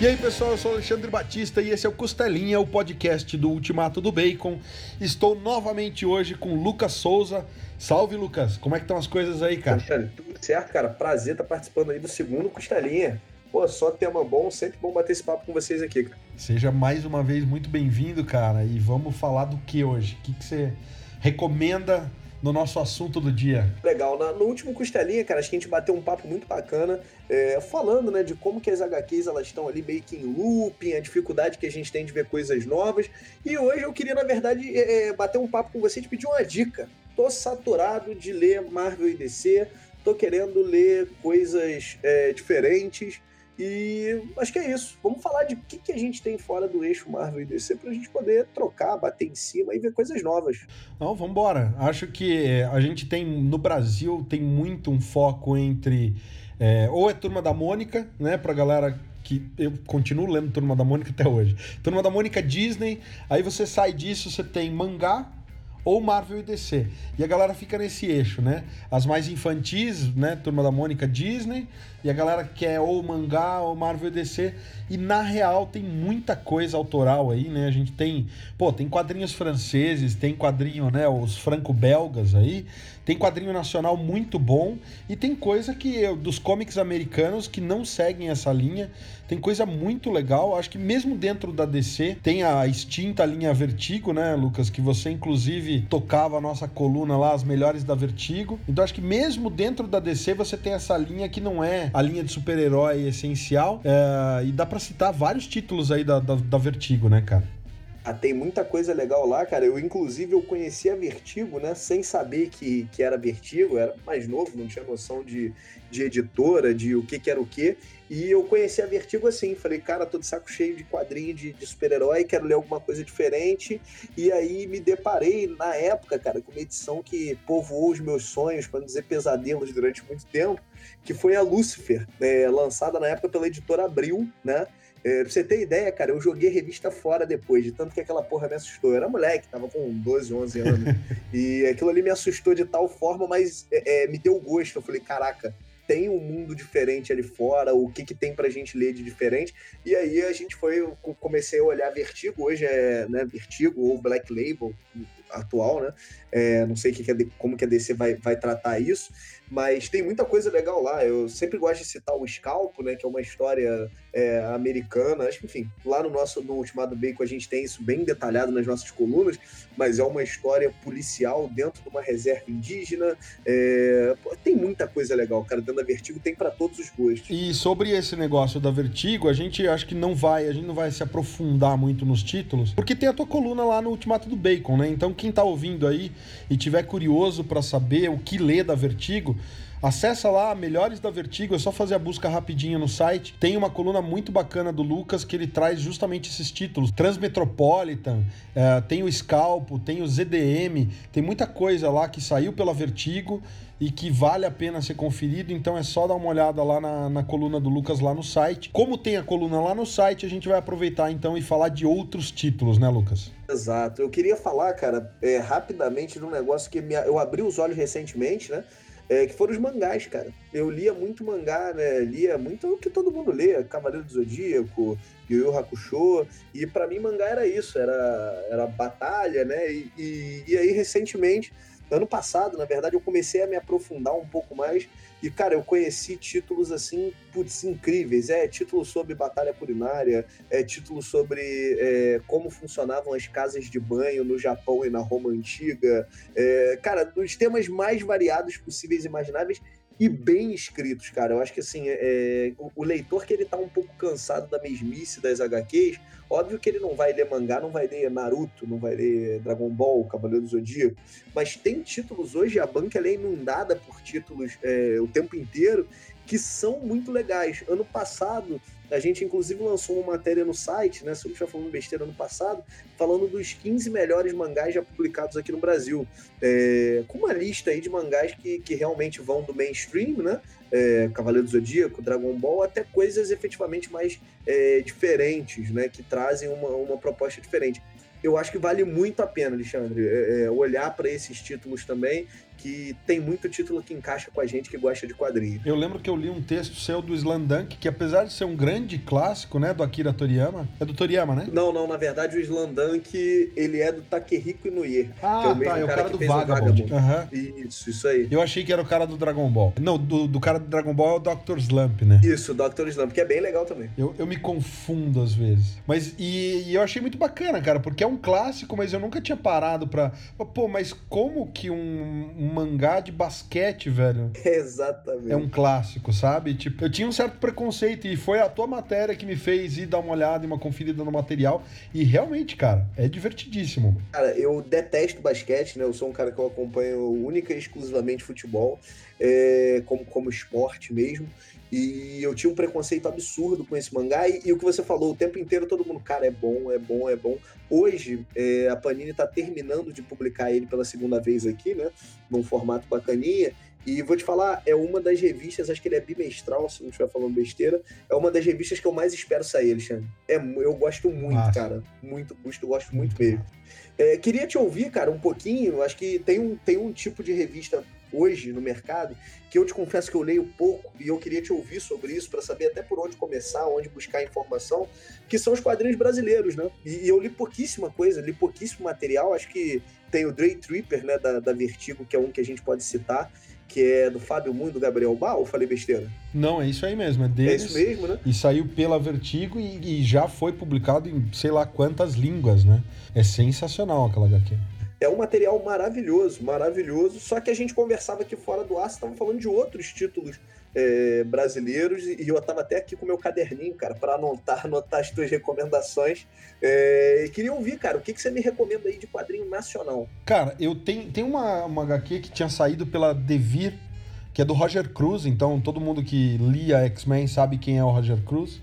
E aí, pessoal, eu sou Alexandre Batista e esse é o Costelinha, o podcast do Ultimato do Bacon. Estou novamente hoje com Lucas Souza. Salve, Lucas. Como é que estão as coisas aí, cara? Alexandre, tudo certo, cara. Prazer estar participando aí do segundo Costelinha. Pô, só tema bom, sempre bom bater esse papo com vocês aqui, cara. Seja mais uma vez muito bem-vindo, cara. E vamos falar do que hoje? O que, que você recomenda no nosso assunto do dia. Legal. no último Costelinha, cara, acho que a gente bateu um papo muito bacana, é, falando, né, de como que as HQs elas estão ali meio que em looping, a dificuldade que a gente tem de ver coisas novas. E hoje eu queria, na verdade, é, é bater um papo com você e te pedir uma dica. Tô saturado de ler Marvel e DC, tô querendo ler coisas é, diferentes. E acho que é isso. Vamos falar de o que, que a gente tem fora do eixo Marvel e DC para a gente poder trocar, bater em cima e ver coisas novas. Não, vamos embora. Acho que a gente tem no Brasil tem muito um foco entre é, ou é Turma da Mônica, né, para galera que eu continuo lendo Turma da Mônica até hoje. Turma da Mônica Disney, aí você sai disso, você tem mangá, ou Marvel e DC. E a galera fica nesse eixo, né? As mais infantis, né? Turma da Mônica, Disney, e a galera quer ou mangá ou Marvel e DC. E na real tem muita coisa autoral aí, né? A gente tem, pô, tem quadrinhos franceses, tem quadrinho, né, os franco-belgas aí, tem quadrinho nacional muito bom e tem coisa que dos cómics americanos que não seguem essa linha. Tem coisa muito legal, acho que mesmo dentro da DC tem a extinta linha Vertigo, né, Lucas, que você inclusive tocava a nossa coluna lá as melhores da Vertigo. Então acho que mesmo dentro da DC você tem essa linha que não é a linha de super-herói essencial é, e dá para citar vários títulos aí da, da, da Vertigo, né, cara? Ah, tem muita coisa legal lá, cara. Eu, inclusive, eu conheci a Vertigo, né? Sem saber que, que era Vertigo. era mais novo, não tinha noção de, de editora, de o que, que era o que. E eu conheci a Vertigo assim. Falei, cara, tô de saco cheio de quadrinho de, de super-herói, quero ler alguma coisa diferente. E aí me deparei, na época, cara, com uma edição que povoou os meus sonhos, para não dizer pesadelos, durante muito tempo, que foi a Lucifer, é, lançada na época pela editora Abril, né? É, pra você ter ideia, cara, eu joguei revista fora depois, de tanto que aquela porra me assustou. Eu era moleque, tava com 12, 11 anos. e aquilo ali me assustou de tal forma, mas é, é, me deu gosto. Eu falei, caraca, tem um mundo diferente ali fora, o que, que tem pra gente ler de diferente. E aí a gente foi, eu comecei a olhar Vertigo, hoje é né, Vertigo ou Black Label atual, né? É, não sei que que é, como que a DC vai, vai tratar isso, mas tem muita coisa legal lá. Eu sempre gosto de citar o Scalpo, né? Que é uma história é, americana. Acho que, enfim, lá no nosso no Ultimado Bacon a gente tem isso bem detalhado nas nossas colunas, mas é uma história policial dentro de uma reserva indígena. É, tem muita coisa legal, cara. Dentro da Vertigo tem para todos os gostos. E sobre esse negócio da Vertigo, a gente acho que não vai, a gente não vai se aprofundar muito nos títulos, porque tem a tua coluna lá no Ultimato do Bacon, né? Então quem tá ouvindo aí e tiver curioso para saber o que lê da Vertigo, Acessa lá, Melhores da Vertigo, é só fazer a busca rapidinho no site. Tem uma coluna muito bacana do Lucas que ele traz justamente esses títulos. Transmetropolitan, é, tem o Scalpo, tem o ZDM, tem muita coisa lá que saiu pela Vertigo e que vale a pena ser conferido, então é só dar uma olhada lá na, na coluna do Lucas lá no site. Como tem a coluna lá no site, a gente vai aproveitar então e falar de outros títulos, né, Lucas? Exato. Eu queria falar, cara, é, rapidamente de um negócio que me, eu abri os olhos recentemente, né? É, que foram os mangás, cara. Eu lia muito mangá, né? Lia muito o que todo mundo lê, Cavaleiro do Zodíaco, Yu Yu Hakusho, e para mim mangá era isso, era, era batalha, né? E, e, e aí, recentemente, ano passado, na verdade, eu comecei a me aprofundar um pouco mais e, cara, eu conheci títulos assim, putz, incríveis. É título sobre batalha culinária, é título sobre é, como funcionavam as casas de banho no Japão e na Roma Antiga. É, cara, dos temas mais variados possíveis e imagináveis e bem escritos, cara. Eu acho que assim, é, o, o, leitor que ele tá um pouco cansado da mesmice das HQs, óbvio que ele não vai ler mangá, não vai ler Naruto, não vai ler Dragon Ball, Cavaleiro do Zodíaco, mas tem títulos hoje, a banca é inundada por títulos é, o tempo inteiro que são muito legais. Ano passado, a gente inclusive lançou uma matéria no site, né? Sobre já falando besteira ano passado, falando dos 15 melhores mangás já publicados aqui no Brasil. É, com uma lista aí de mangás que, que realmente vão do mainstream, né? É, Cavaleiro do Zodíaco, Dragon Ball, até coisas efetivamente mais é, diferentes, né? Que trazem uma, uma proposta diferente eu acho que vale muito a pena, Alexandre, é, é olhar para esses títulos também, que tem muito título que encaixa com a gente que gosta de quadrinhos. Eu lembro que eu li um texto seu do Slandunk, que apesar de ser um grande clássico, né, do Akira Toriyama, é do Toriyama, né? Não, não, na verdade o Slandunk, ele é do Takehiko Inoue, ah, que é o mesmo tá, é o cara, cara que do fez Vagabond. o Vagabond. Uhum. Isso, isso aí. Eu achei que era o cara do Dragon Ball. Não, do, do cara do Dragon Ball é o Dr. Slump, né? Isso, Dr. Slump, que é bem legal também. Eu, eu me confundo às vezes. Mas, e, e eu achei muito bacana, cara, porque é um clássico, mas eu nunca tinha parado pra... Pô, mas como que um, um mangá de basquete, velho, Exatamente. é um clássico, sabe? Tipo, eu tinha um certo preconceito e foi a tua matéria que me fez ir dar uma olhada e uma conferida no material. E realmente, cara, é divertidíssimo. Cara, eu detesto basquete, né? Eu sou um cara que eu acompanho única e exclusivamente futebol, é, como, como esporte mesmo. E eu tinha um preconceito absurdo com esse mangá. E, e o que você falou, o tempo inteiro todo mundo, cara, é bom, é bom, é bom. Hoje, é, a Panini tá terminando de publicar ele pela segunda vez aqui, né? Num formato bacaninha. E vou te falar, é uma das revistas, acho que ele é bimestral, se não estiver falando besteira. É uma das revistas que eu mais espero sair, Alexandre. É, eu gosto muito, Massa. cara. Muito, gosto, gosto muito mesmo. É, queria te ouvir, cara, um pouquinho. Acho que tem um, tem um tipo de revista hoje no mercado que eu te confesso que eu leio pouco e eu queria te ouvir sobre isso para saber até por onde começar, onde buscar informação, que são os quadrinhos brasileiros, né? E, e eu li pouquíssima coisa, li pouquíssimo material. Acho que tem o Dray Tripper, né, da, da Vertigo, que é um que a gente pode citar, que é do Fábio Moon e do Gabriel Bal, ou falei besteira? Não, é isso aí mesmo, é É deles. isso mesmo, né? E saiu pela Vertigo e, e já foi publicado em sei lá quantas línguas, né? É sensacional aquela HQ. É um material maravilhoso, maravilhoso. Só que a gente conversava aqui fora do ar, estava falando de outros títulos é, brasileiros e eu estava até aqui com o meu caderninho, cara, para anotar, anotar as tuas recomendações. É, e queria ouvir, cara, o que, que você me recomenda aí de quadrinho nacional? Cara, eu tenho, tem uma, uma HQ que tinha saído pela Devir, que é do Roger Cruz, então todo mundo que lia X-Men sabe quem é o Roger Cruz.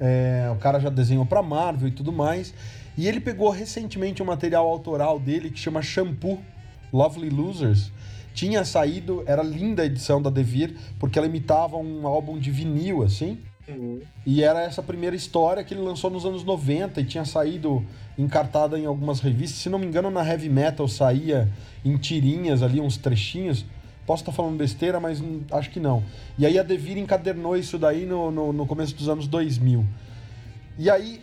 É, o cara já desenhou pra Marvel e tudo mais. E ele pegou recentemente um material autoral dele que chama Shampoo Lovely Losers. Tinha saído, era linda a edição da Devir, porque ela imitava um álbum de vinil, assim. E era essa primeira história que ele lançou nos anos 90 e tinha saído encartada em algumas revistas. Se não me engano, na Heavy Metal saía em tirinhas ali, uns trechinhos. Posso estar falando besteira, mas hum, acho que não. E aí a Devir encadernou isso daí no, no, no começo dos anos 2000. E aí,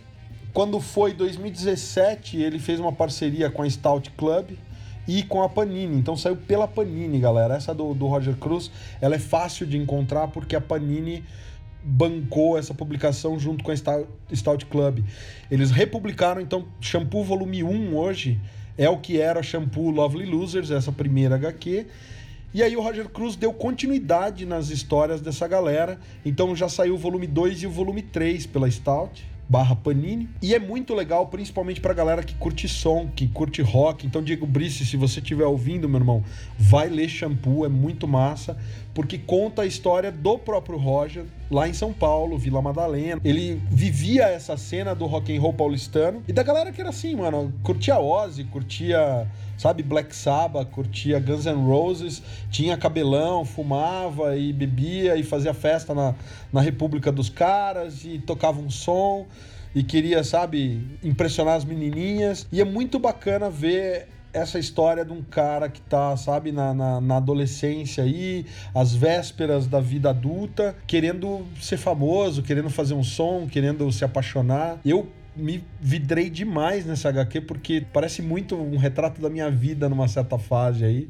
quando foi 2017, ele fez uma parceria com a Stout Club e com a Panini. Então saiu pela Panini, galera. Essa do, do Roger Cruz, ela é fácil de encontrar porque a Panini bancou essa publicação junto com a Stout, Club. Eles republicaram, então, Shampoo Volume 1 hoje é o que era Shampoo Lovely Losers, essa primeira HQ. E aí o Roger Cruz deu continuidade nas histórias dessa galera. Então já saiu o volume 2 e o volume 3 pela Stout barra Panini. E é muito legal, principalmente pra galera que curte som, que curte rock. Então, Diego Brice, se você estiver ouvindo, meu irmão, vai ler Shampoo, é muito massa, porque conta a história do próprio Roger, lá em São Paulo, Vila Madalena. Ele vivia essa cena do rock and roll paulistano e da galera que era assim, mano, curtia Ozzy, curtia, sabe, Black Sabbath, curtia Guns N' Roses, tinha cabelão, fumava e bebia e fazia festa na, na República dos Caras e tocava um som e queria, sabe, impressionar as menininhas. E é muito bacana ver essa história de um cara que tá, sabe, na, na, na, adolescência aí, às vésperas da vida adulta, querendo ser famoso, querendo fazer um som, querendo se apaixonar. Eu me vidrei demais nessa HQ porque parece muito um retrato da minha vida numa certa fase aí.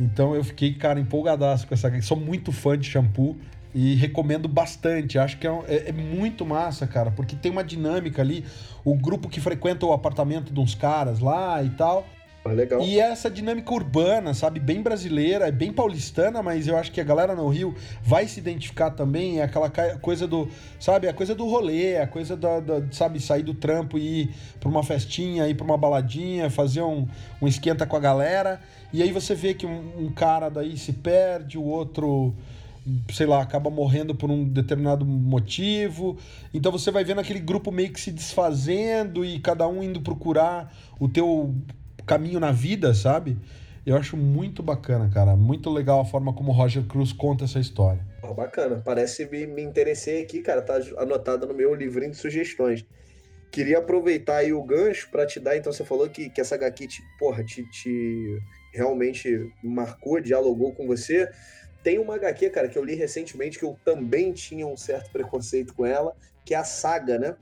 Então eu fiquei, cara, empolgadaço com essa HQ. Sou muito fã de shampoo e recomendo bastante. Acho que é, é, é, muito massa, cara, porque tem uma dinâmica ali. O grupo que frequenta o apartamento de uns caras lá e tal. Legal. E essa dinâmica urbana, sabe, bem brasileira, é bem paulistana, mas eu acho que a galera no Rio vai se identificar também. É aquela coisa do, sabe, a coisa do rolê, a coisa da, da sabe, sair do trampo e ir pra uma festinha, ir pra uma baladinha, fazer um, um esquenta com a galera. E aí você vê que um, um cara daí se perde, o outro sei lá, acaba morrendo por um determinado motivo. Então você vai vendo aquele grupo meio que se desfazendo e cada um indo procurar o teu caminho na vida, sabe? Eu acho muito bacana, cara. Muito legal a forma como o Roger Cruz conta essa história. Oh, bacana. Parece me, me interessei aqui, cara. Tá anotado no meu livrinho de sugestões. Queria aproveitar aí o gancho para te dar. Então, você falou que, que essa HQ te, porra, te, te realmente marcou, dialogou com você. Tem uma HQ, cara, que eu li recentemente que eu também tinha um certo preconceito com ela, que é a Saga, né?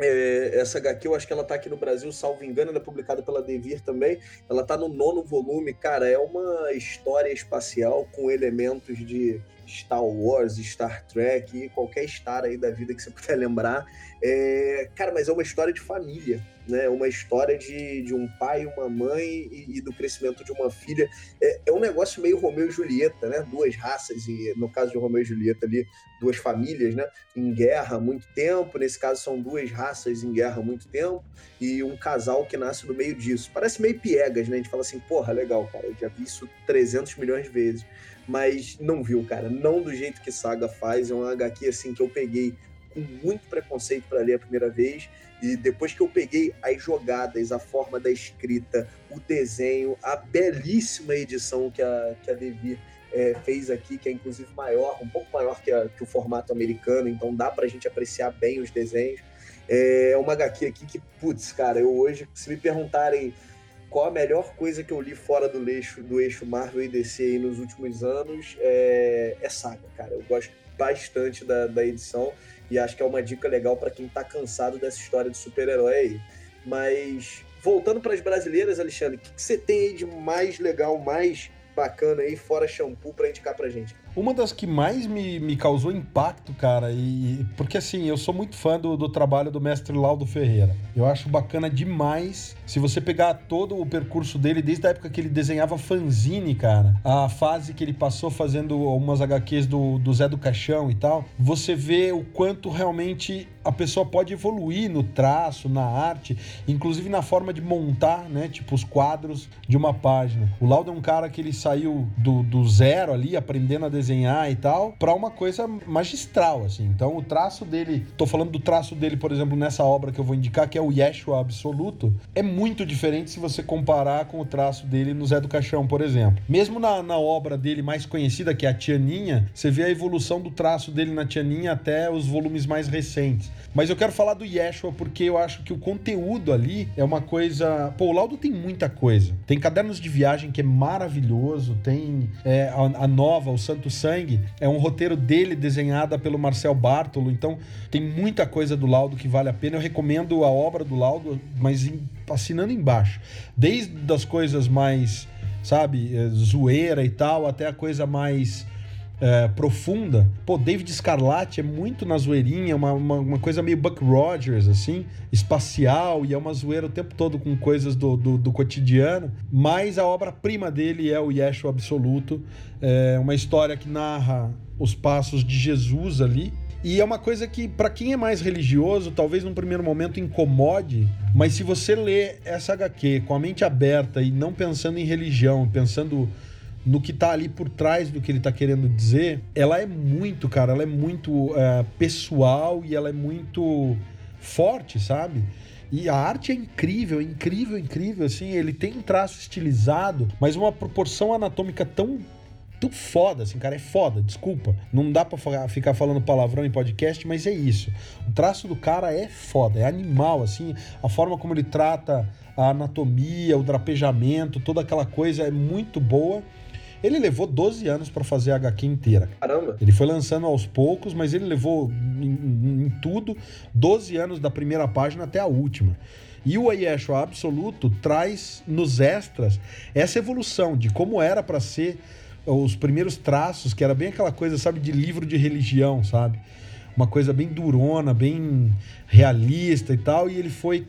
É, essa HQ, eu acho que ela tá aqui no Brasil, salvo engano, ela é publicada pela Devir também. Ela tá no nono volume, cara. É uma história espacial com elementos de Star Wars, Star Trek e qualquer Star aí da vida que você puder lembrar. É, cara, mas é uma história de família, né? Uma história de, de um pai, uma mãe e, e do crescimento de uma filha. É, é, um negócio meio Romeu e Julieta, né? Duas raças, e no caso de Romeu e Julieta ali, duas famílias, né? Em guerra há muito tempo. Nesse caso são duas raças em guerra há muito tempo e um casal que nasce no meio disso. Parece meio piegas, né? A gente fala assim, porra, legal, cara, eu já vi isso 300 milhões de vezes mas não viu, cara. Não do jeito que Saga faz. É um HQ assim que eu peguei com muito preconceito para ler a primeira vez. E depois que eu peguei as jogadas, a forma da escrita, o desenho, a belíssima edição que a, que a Devi é, fez aqui, que é inclusive maior, um pouco maior que, a, que o formato americano, então dá para a gente apreciar bem os desenhos. É uma HQ aqui que, putz, cara, eu hoje, se me perguntarem qual a melhor coisa que eu li fora do eixo, do eixo Marvel e DC nos últimos anos é, é Saga, cara. Eu gosto bastante da, da edição e acho que é uma dica legal para quem tá cansado dessa história de super-herói. Mas voltando para as brasileiras, Alexandre, o que, que você tem aí de mais legal, mais bacana aí, fora shampoo, para indicar pra gente? Uma das que mais me, me causou impacto, cara, e porque assim, eu sou muito fã do, do trabalho do mestre Laudo Ferreira. Eu acho bacana demais. Se você pegar todo o percurso dele, desde a época que ele desenhava fanzine, cara, a fase que ele passou fazendo umas HQs do, do Zé do Caixão e tal, você vê o quanto realmente a pessoa pode evoluir no traço, na arte, inclusive na forma de montar, né? Tipo, os quadros de uma página. O Laudo é um cara que ele saiu do, do zero ali, aprendendo a desenhar e tal, para uma coisa magistral, assim. Então, o traço dele, tô falando do traço dele, por exemplo, nessa obra que eu vou indicar, que é o Yeshua Absoluto, é muito diferente se você comparar com o traço dele no Zé do Caixão, por exemplo. Mesmo na, na obra dele mais conhecida, que é a Tianinha, você vê a evolução do traço dele na Tianinha até os volumes mais recentes. Mas eu quero falar do Yeshua porque eu acho que o conteúdo ali é uma coisa. Pô, o Laudo tem muita coisa. Tem cadernos de viagem que é maravilhoso, tem é, a, a, nova, o Santo Sangue, é um roteiro dele desenhada pelo Marcel Bartolo. Então tem muita coisa do Laudo que vale a pena. Eu recomendo a obra do Laudo, mas assinando embaixo. Desde as coisas mais, sabe, é, zoeira e tal, até a coisa mais é, profunda. Pô, David Scarlatti é muito na zoeirinha, uma, uma, uma, coisa meio Buck Rogers, assim, espacial, e é uma zoeira o tempo todo com coisas do, do, do cotidiano. Mas a obra-prima dele é o Yeshua Absoluto, é uma história que narra os passos de Jesus ali. E é uma coisa que, para quem é mais religioso, talvez num primeiro momento incomode, mas se você lê essa HQ com a mente aberta e não pensando em religião, pensando no que tá ali por trás do que ele tá querendo dizer, ela é muito, cara, ela é muito é, pessoal e ela é muito forte, sabe? E a arte é incrível, incrível, incrível, assim, ele tem um traço estilizado, mas uma proporção anatômica tão tão foda, assim, cara, é foda, desculpa. Não dá pra ficar falando palavrão em podcast, mas é isso. O traço do cara é foda, é animal, assim, a forma como ele trata a anatomia, o drapejamento, toda aquela coisa é muito boa. Ele levou 12 anos para fazer a HQ inteira. Caramba! Ele foi lançando aos poucos, mas ele levou em, em tudo 12 anos da primeira página até a última. E o Ayesha Absoluto traz nos extras essa evolução de como era para ser os primeiros traços, que era bem aquela coisa, sabe, de livro de religião, sabe? Uma coisa bem durona, bem realista e tal, e ele foi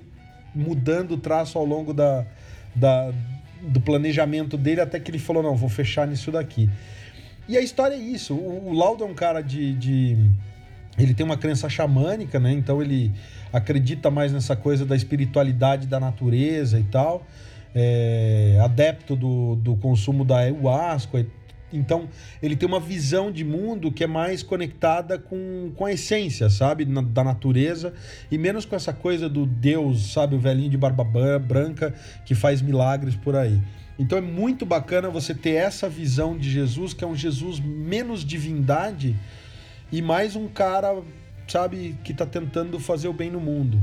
mudando o traço ao longo da, da, do planejamento dele até que ele falou: não, vou fechar nisso daqui. E a história é isso. O, o Laudo é um cara de, de. Ele tem uma crença xamânica, né? Então ele acredita mais nessa coisa da espiritualidade da natureza e tal. É, adepto do, do consumo da ayahuasca então, ele tem uma visão de mundo que é mais conectada com, com a essência, sabe? Na, da natureza e menos com essa coisa do Deus, sabe? O velhinho de barba branca que faz milagres por aí. Então é muito bacana você ter essa visão de Jesus, que é um Jesus menos divindade e mais um cara, sabe, que está tentando fazer o bem no mundo.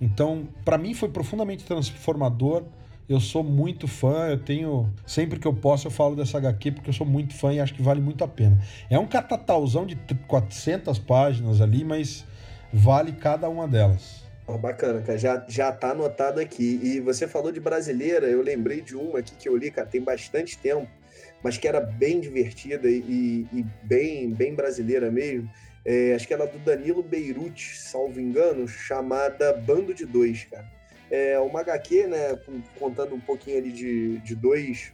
Então, para mim foi profundamente transformador. Eu sou muito fã, eu tenho. Sempre que eu posso, eu falo dessa HQ porque eu sou muito fã e acho que vale muito a pena. É um catatauzão de 400 páginas ali, mas vale cada uma delas. Oh, bacana, cara. Já, já tá anotado aqui. E você falou de brasileira, eu lembrei de uma aqui que eu li, cara, tem bastante tempo, mas que era bem divertida e, e bem, bem brasileira mesmo. É, acho que era do Danilo Beirute, salvo engano, chamada Bando de Dois, cara. É uma HQ, né, contando um pouquinho ali de, de dois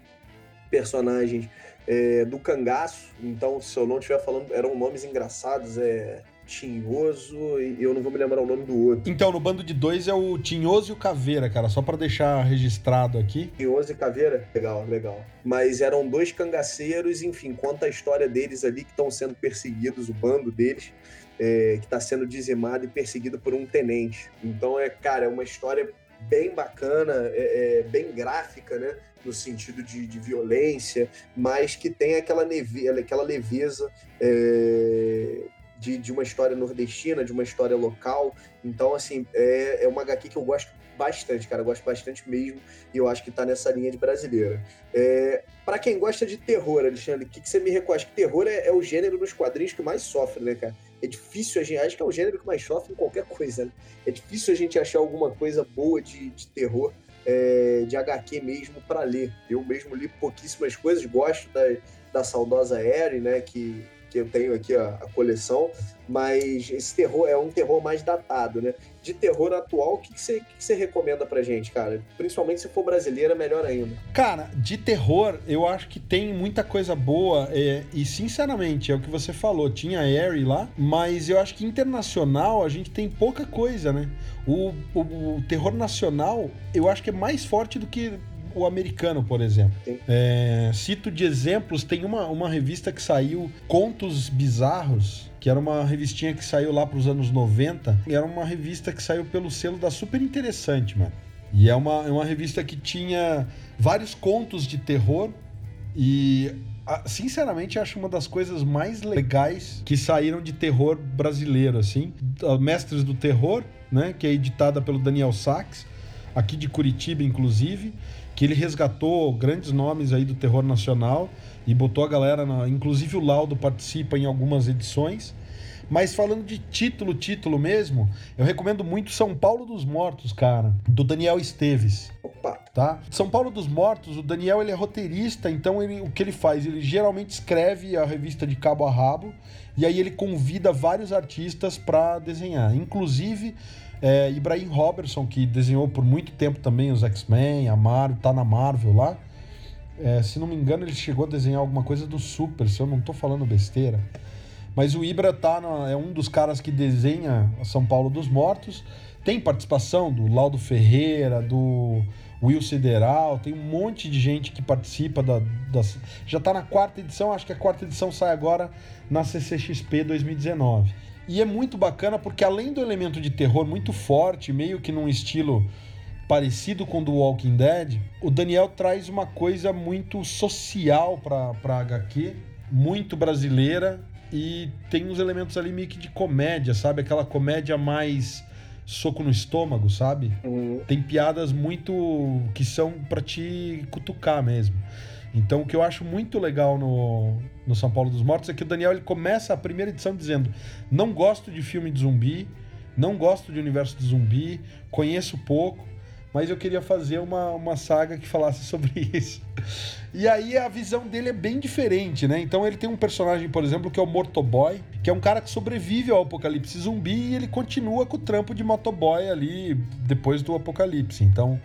personagens é, do cangaço. Então, se eu não estiver falando, eram nomes engraçados, é Tinhoso e eu não vou me lembrar o nome do outro. Então, no bando de dois é o Tinhoso e o Caveira, cara, só para deixar registrado aqui. Tinhoso e Caveira? Legal, legal. Mas eram dois cangaceiros, enfim, conta a história deles ali que estão sendo perseguidos, o bando deles, é, que está sendo dizimado e perseguido por um tenente. Então, é, cara, é uma história bem bacana, é, é, bem gráfica, né? No sentido de, de, violência, mas que tem aquela, neve, aquela leveza é, de, de uma história nordestina, de uma história local. Então, assim, é, é uma HQ que eu gosto bastante, cara. Eu gosto bastante mesmo. E eu acho que tá nessa linha de brasileira. É, para quem gosta de terror, Alexandre, o que, que você me que terror é, é, o gênero nos quadrinhos que mais sofre, né, cara? É difícil a gente. Acho que é o gênero que mais sofre em qualquer coisa, né? É difícil a gente achar alguma coisa boa de, de terror. É, de HQ mesmo para ler. Eu mesmo li pouquíssimas coisas, gosto da, da saudosa Eri, né, que que eu tenho aqui a, a, coleção, mas esse terror é um terror mais datado, né? De terror atual, o que, você, que, que recomenda pra gente, cara? Principalmente se for brasileira, melhor ainda. Cara, de terror, eu acho que tem muita coisa boa, é, e sinceramente, é o que você falou, tinha Harry lá, mas eu acho que internacional a gente tem pouca coisa, né? O, o, o terror nacional, eu acho que é mais forte do que o americano, por exemplo. É, cito de exemplos, tem uma, uma revista que saiu, Contos Bizarros, que era uma revistinha que saiu lá para os anos 90, e era uma revista que saiu pelo selo da Super Interessante, mano. E é uma, é uma revista que tinha vários contos de terror e sinceramente acho uma das coisas mais legais que saíram de terror brasileiro assim mestres do terror né que é editada pelo Daniel Sachs aqui de Curitiba inclusive que ele resgatou grandes nomes aí do terror nacional e botou a galera, na, inclusive o Laudo participa em algumas edições. Mas falando de título, título mesmo, eu recomendo muito São Paulo dos Mortos, cara, do Daniel Esteves. Opa. Tá? São Paulo dos Mortos, o Daniel ele é roteirista, então ele, o que ele faz? Ele geralmente escreve a revista de cabo a rabo e aí ele convida vários artistas para desenhar. Inclusive, é, Ibrahim Robertson, que desenhou por muito tempo também os X-Men, a Marvel, tá na Marvel lá. É, se não me engano, ele chegou a desenhar alguma coisa do Super, se eu não tô falando besteira. Mas o Ibra tá na, é um dos caras que desenha São Paulo dos Mortos. Tem participação do Laudo Ferreira, do Will Sideral, tem um monte de gente que participa da. Já tá na quarta edição, acho que a quarta edição sai agora na CCXP 2019. E é muito bacana porque além do elemento de terror muito forte, meio que num estilo parecido com o do Walking Dead, o Daniel traz uma coisa muito social para pra HQ, muito brasileira e tem uns elementos ali meio que de comédia, sabe? Aquela comédia mais soco no estômago, sabe? Uhum. Tem piadas muito que são para te cutucar mesmo. Então, o que eu acho muito legal no, no São Paulo dos Mortos é que o Daniel ele começa a primeira edição dizendo: Não gosto de filme de zumbi, não gosto de universo de zumbi, conheço pouco, mas eu queria fazer uma, uma saga que falasse sobre isso. E aí a visão dele é bem diferente, né? Então ele tem um personagem, por exemplo, que é o Mortoboy, que é um cara que sobrevive ao apocalipse zumbi e ele continua com o trampo de motoboy ali depois do apocalipse. Então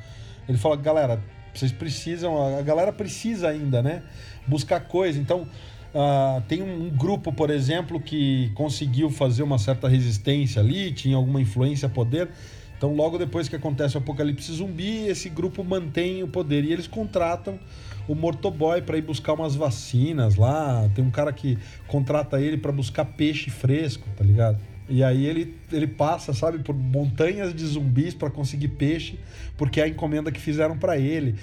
ele fala, galera, vocês precisam, a galera precisa ainda, né? Buscar coisa. Então, uh, tem um, grupo, por exemplo, que conseguiu fazer uma certa resistência ali, tinha alguma influência, poder. Então, logo depois que acontece o apocalipse zumbi, esse grupo mantém o poder e eles contratam o Mortoboy para ir buscar umas vacinas lá. Tem um cara que contrata ele para buscar peixe fresco, tá ligado? E aí ele, ele passa, sabe, por montanhas de zumbis para conseguir peixe, porque é a encomenda que fizeram para ele.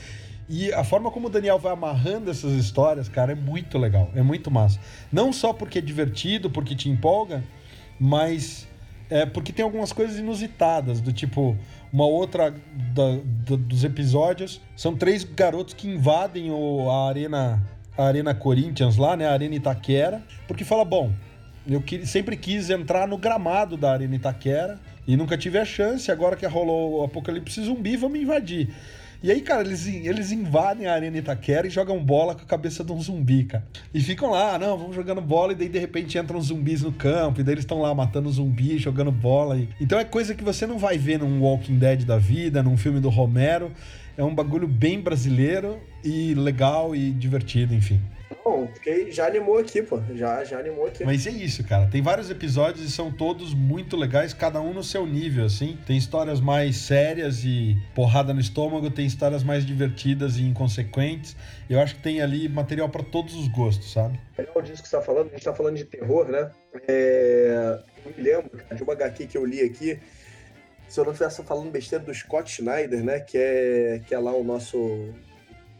E a forma como o Daniel vai amarrando essas histórias, cara, é muito legal, é muito massa. Não só porque é divertido, porque te empolga, mas É, porque tem algumas coisas inusitadas, do tipo, uma outra da, da, dos episódios são três garotos que invadem o, a arena a Arena Corinthians lá, né? A Arena Itaquera, porque fala, bom, eu sempre quis entrar no gramado da Arena Itaquera e nunca tive a chance, agora que rolou o Apocalipse Zumbi, vamos invadir. E aí, cara, eles, eles invadem a Arena Itaquera e jogam bola com a cabeça de um zumbi, cara. E ficam lá, não, vamos jogando bola, e daí de repente entram zumbis no campo, e daí eles estão lá matando zumbi, jogando bola. E... Então é coisa que você não vai ver num Walking Dead da vida, num filme do Romero. É um bagulho bem brasileiro e legal e divertido, enfim. Bom, fiquei, já animou aqui, pô. Já, já animou aqui. Mas é isso, cara. Tem vários episódios e são todos muito legais, cada um no seu nível, assim. Tem histórias mais sérias e porrada no estômago, tem histórias mais divertidas e inconsequentes. Eu acho que tem ali material para todos os gostos, sabe? Legal disso que você tá falando. A gente tá falando de terror, né? É... Eu me lembro de uma HQ que eu li aqui. Se eu não estivesse falando besteira do Scott Schneider, né? Que é, que é lá o nosso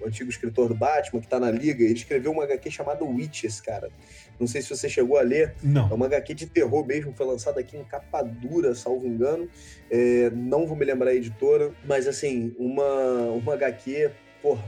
o antigo escritor do Batman, que tá na Liga, ele escreveu uma HQ chamada Witches, cara. Não sei se você chegou a ler. Não. É uma HQ de terror mesmo, foi lançada aqui em capa dura, salvo engano. É, não vou me lembrar a editora, mas assim, uma, uma HQ, porra,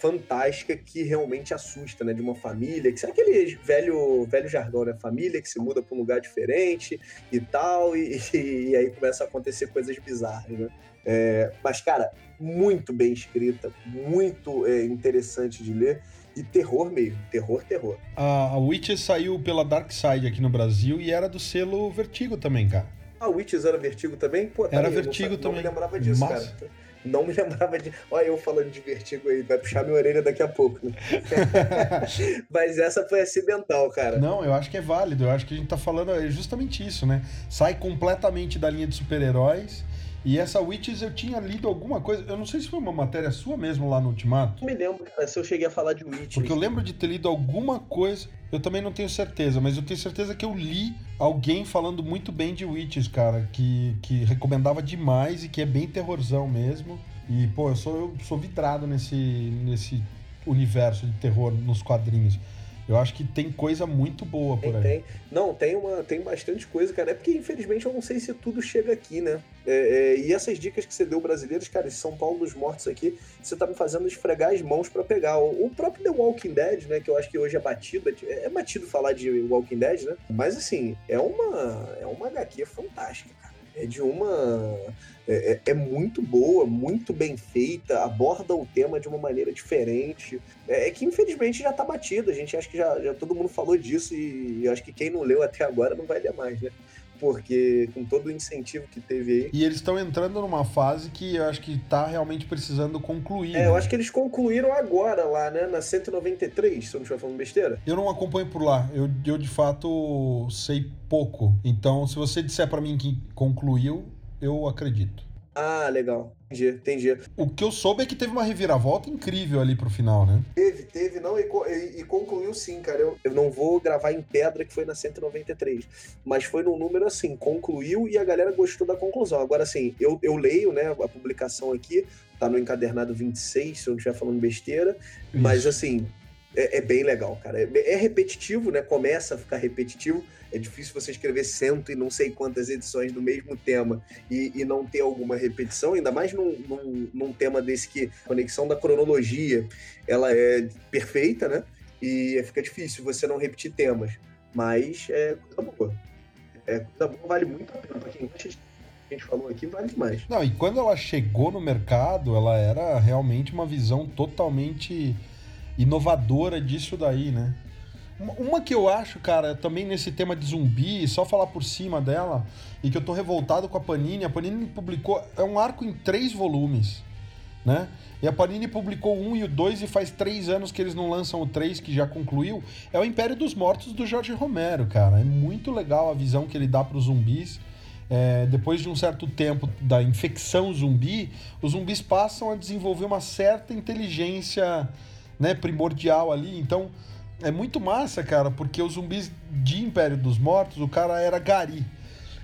fantástica que realmente assusta, né? De uma família, que é aquele velho, velho jargão, né? Família que se muda para um lugar diferente e tal, e, e, e aí começa a acontecer coisas bizarras, né? É, mas, cara, muito bem escrita, muito é, interessante de ler. E terror mesmo, terror, terror. A, a Witches saiu pela Dark Side aqui no Brasil e era do selo Vertigo também, cara. A Witches era Vertigo também? Pô, tá era aí, Vertigo não, também. Não me lembrava disso, Massa. cara. Não me lembrava de. Olha, eu falando de vertigo aí, vai puxar minha orelha daqui a pouco. Né? Mas essa foi acidental, cara. Não, eu acho que é válido. Eu acho que a gente tá falando é justamente isso, né? Sai completamente da linha de super-heróis e essa Witches eu tinha lido alguma coisa, eu não sei se foi uma matéria sua mesmo lá no Ultimato. Não me lembro, cara, se eu cheguei a falar de Witches. Porque eu lembro de ter lido alguma coisa, eu também não tenho certeza, mas eu tenho certeza que eu li alguém falando muito bem de Witches, cara, que, que recomendava demais e que é bem terrorzão mesmo. E, pô, eu sou, eu sou vidrado nesse, nesse universo de terror nos quadrinhos. Eu acho que tem coisa muito boa por tem, aí. Tem. Não, tem, uma, tem bastante coisa, cara. É porque, infelizmente, eu não sei se tudo chega aqui, né? É, é, e essas dicas que você deu brasileiros, cara, esse São Paulo dos Mortos aqui, você tá me fazendo esfregar as mãos para pegar. O, o, próprio The Walking Dead, né? Que eu acho que hoje é batido. É, é batido falar de Walking Dead, né? Mas, assim, é uma, é uma HQ fantástica, cara. É de uma é, é, é, muito boa, muito bem feita, aborda o tema de uma maneira diferente. É, é que infelizmente já tá batido, a gente acha que já, já todo mundo falou disso e, e acho que quem não leu até agora não vai ler mais, né? Porque com todo o incentivo que teve aí. E eles estão entrando numa fase que eu acho que tá realmente precisando concluir. É, né? eu acho que eles concluíram agora lá, né? Na 193, se eu não estiver falando besteira. Eu não acompanho por lá. Eu, eu de fato sei pouco. Então, se você disser para mim que concluiu, eu acredito. Ah, legal. Entendi, entendi. O que eu soube é que teve uma reviravolta incrível ali pro final, né? Teve, teve, não, e, e, e concluiu sim, cara. Eu, eu, não vou gravar em pedra que foi na 193, mas foi num número assim, concluiu e a galera gostou da conclusão. Agora, assim, eu, eu leio, né, a publicação aqui, tá no encadernado 26, se eu não estiver falando besteira, Isso. mas assim, é, é, bem legal, cara. É, é, repetitivo, né? Começa a ficar repetitivo. É difícil você escrever cento e não sei quantas edições do mesmo tema e, e não ter alguma repetição, ainda mais num, num, num, tema desse que a conexão da cronologia ela é perfeita, né? E fica difícil você não repetir temas. Mas é coisa boa. É coisa boa, vale muito a pena. Pra quem gosta de a gente falou aqui, vale demais. Não, e quando ela chegou no mercado, ela era realmente uma visão totalmente inovadora disso daí, né? Uma que eu acho, cara, também nesse tema de zumbi, só falar por cima dela, e que eu tô revoltado com a Panini. A Panini publicou. É um arco em três volumes, né? E a Panini publicou um e o dois, e faz três anos que eles não lançam o três, que já concluiu. É o Império dos Mortos do Jorge Romero, cara. É muito legal a visão que ele dá para os zumbis. É, depois de um certo tempo da infecção zumbi, os zumbis passam a desenvolver uma certa inteligência né, primordial ali. Então, é muito massa, cara, porque os zumbis de Império dos Mortos, o cara era gari.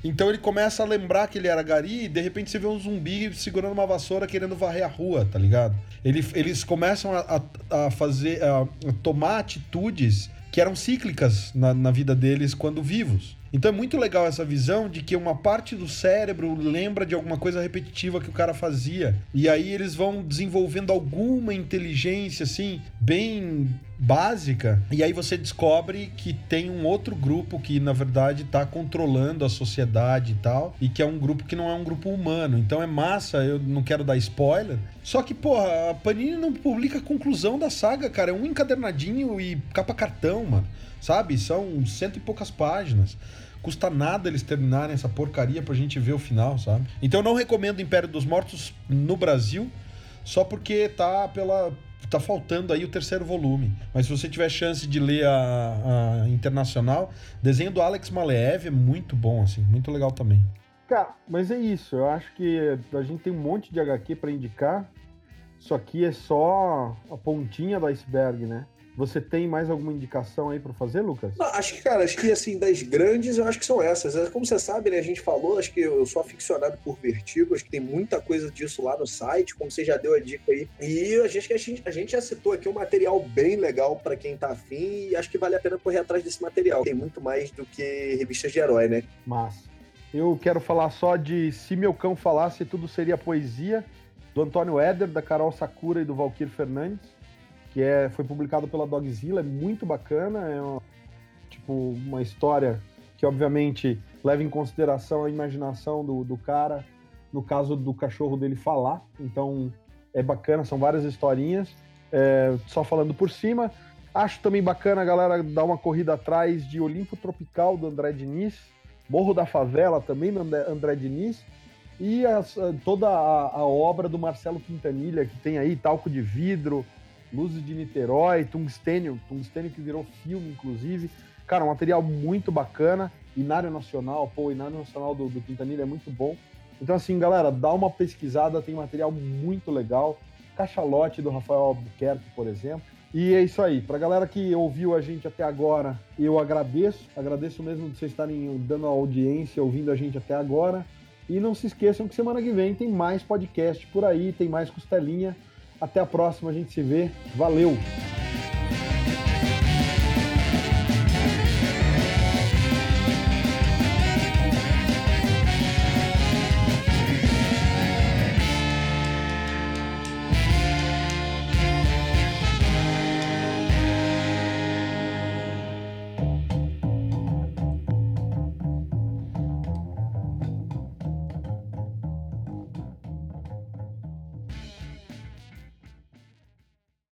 Então ele começa a lembrar que ele era gari e de repente você vê um zumbi segurando uma vassoura querendo varrer a rua, tá ligado? Ele, eles começam a, a, a fazer, a, a, tomar atitudes que eram cíclicas na, na vida deles quando vivos. Então é muito legal essa visão de que uma parte do cérebro lembra de alguma coisa repetitiva que o cara fazia. E aí eles vão desenvolvendo alguma inteligência, assim, bem básica. E aí você descobre que tem um outro grupo que, na verdade, está controlando a sociedade e tal. E que é um grupo que não é um grupo humano. Então é massa, eu não quero dar spoiler. Só que, porra, a Panini não publica a conclusão da saga, cara. É um encadernadinho e capa cartão, mano. Sabe? São cento e poucas páginas. Custa nada eles terminarem essa porcaria pra gente ver o final, sabe? Então eu não recomendo Império dos Mortos no Brasil, só porque tá pela. Tá faltando aí o terceiro volume. Mas se você tiver chance de ler a, a internacional, desenho do Alex Maleev é muito bom, assim, muito legal também. Cara, mas é isso. Eu acho que a gente tem um monte de HQ para indicar. Isso aqui é só a pontinha do iceberg, né? Você tem mais alguma indicação aí para fazer, Lucas? Não, acho que, cara, acho que assim, das grandes, eu acho que são essas. É, como você sabe, né? A gente falou, acho que eu sou aficionado por Vertigo, acho que tem muita coisa disso lá no site, como você já deu a dica aí. E a gente, a gente, a gente já citou aqui um material bem legal para quem tá afim e acho que vale a pena correr atrás desse material. Tem muito mais do que revistas de herói, né? Mas eu quero falar só de Se Meu Cão Falasse Tudo Seria Poesia, do Antônio Éder, da Carol Sakura e do Valquir Fernandes que é, foi publicado pela Dogzilla, é muito bacana, é uma, tipo uma história que obviamente leva em consideração a imaginação do, do cara, no caso do cachorro dele falar, então é bacana, são várias historinhas, é, só falando por cima. Acho também bacana a galera dar uma corrida atrás de Olimpo Tropical do André Diniz, Morro da Favela também do André Diniz, e toda a, a, obra do Marcelo Quintanilha, que tem aí Talco de Vidro, Luzes de Niterói, Tungstênio, Tungstênio que virou filme, inclusive. Cara, um material muito bacana. Inário Nacional, pô, o Inário Nacional do, do Quintanilha é muito bom. Então, assim, galera, dá uma pesquisada, tem material muito legal. Cachalote do Rafael Albuquerque, por exemplo. E é isso aí. Pra galera que ouviu a gente até agora, eu agradeço. Agradeço mesmo de vocês estarem dando a audiência, ouvindo a gente até agora. E não se esqueçam que semana que vem tem mais podcast por aí, tem mais costelinha. Até a próxima, a gente se vê. Valeu!